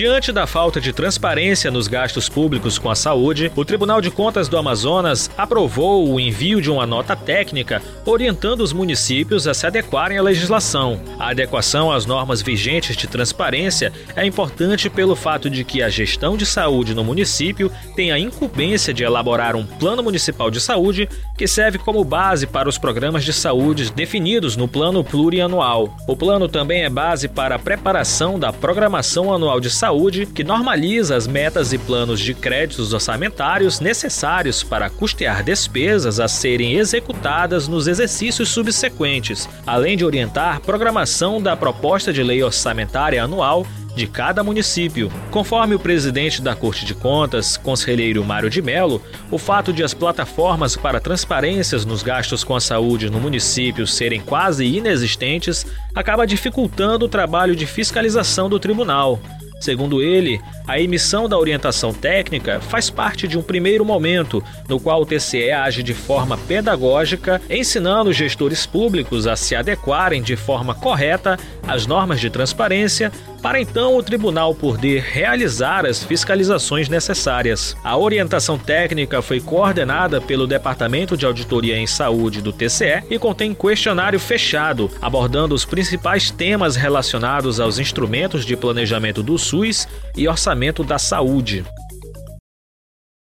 Diante da falta de transparência nos gastos públicos com a saúde, o Tribunal de Contas do Amazonas aprovou o envio de uma nota técnica orientando os municípios a se adequarem à legislação. A adequação às normas vigentes de transparência é importante pelo fato de que a gestão de saúde no município tem a incumbência de elaborar um plano municipal de saúde que serve como base para os programas de saúde definidos no plano plurianual. O plano também é base para a preparação da programação anual de saúde, que normaliza as metas e planos de créditos orçamentários necessários para custear despesas a serem executadas nos exercícios subsequentes, além de orientar programação da proposta de lei orçamentária anual de cada município. Conforme o presidente da Corte de Contas, conselheiro Mário de Mello, o fato de as plataformas para transparências nos gastos com a saúde no município serem quase inexistentes acaba dificultando o trabalho de fiscalização do tribunal. Segundo ele, a emissão da orientação técnica faz parte de um primeiro momento, no qual o TCE age de forma pedagógica, ensinando os gestores públicos a se adequarem de forma correta às normas de transparência, para então o tribunal poder realizar as fiscalizações necessárias. A orientação técnica foi coordenada pelo Departamento de Auditoria em Saúde do TCE e contém questionário fechado, abordando os principais temas relacionados aos instrumentos de planejamento do SUS e orçamento da saúde.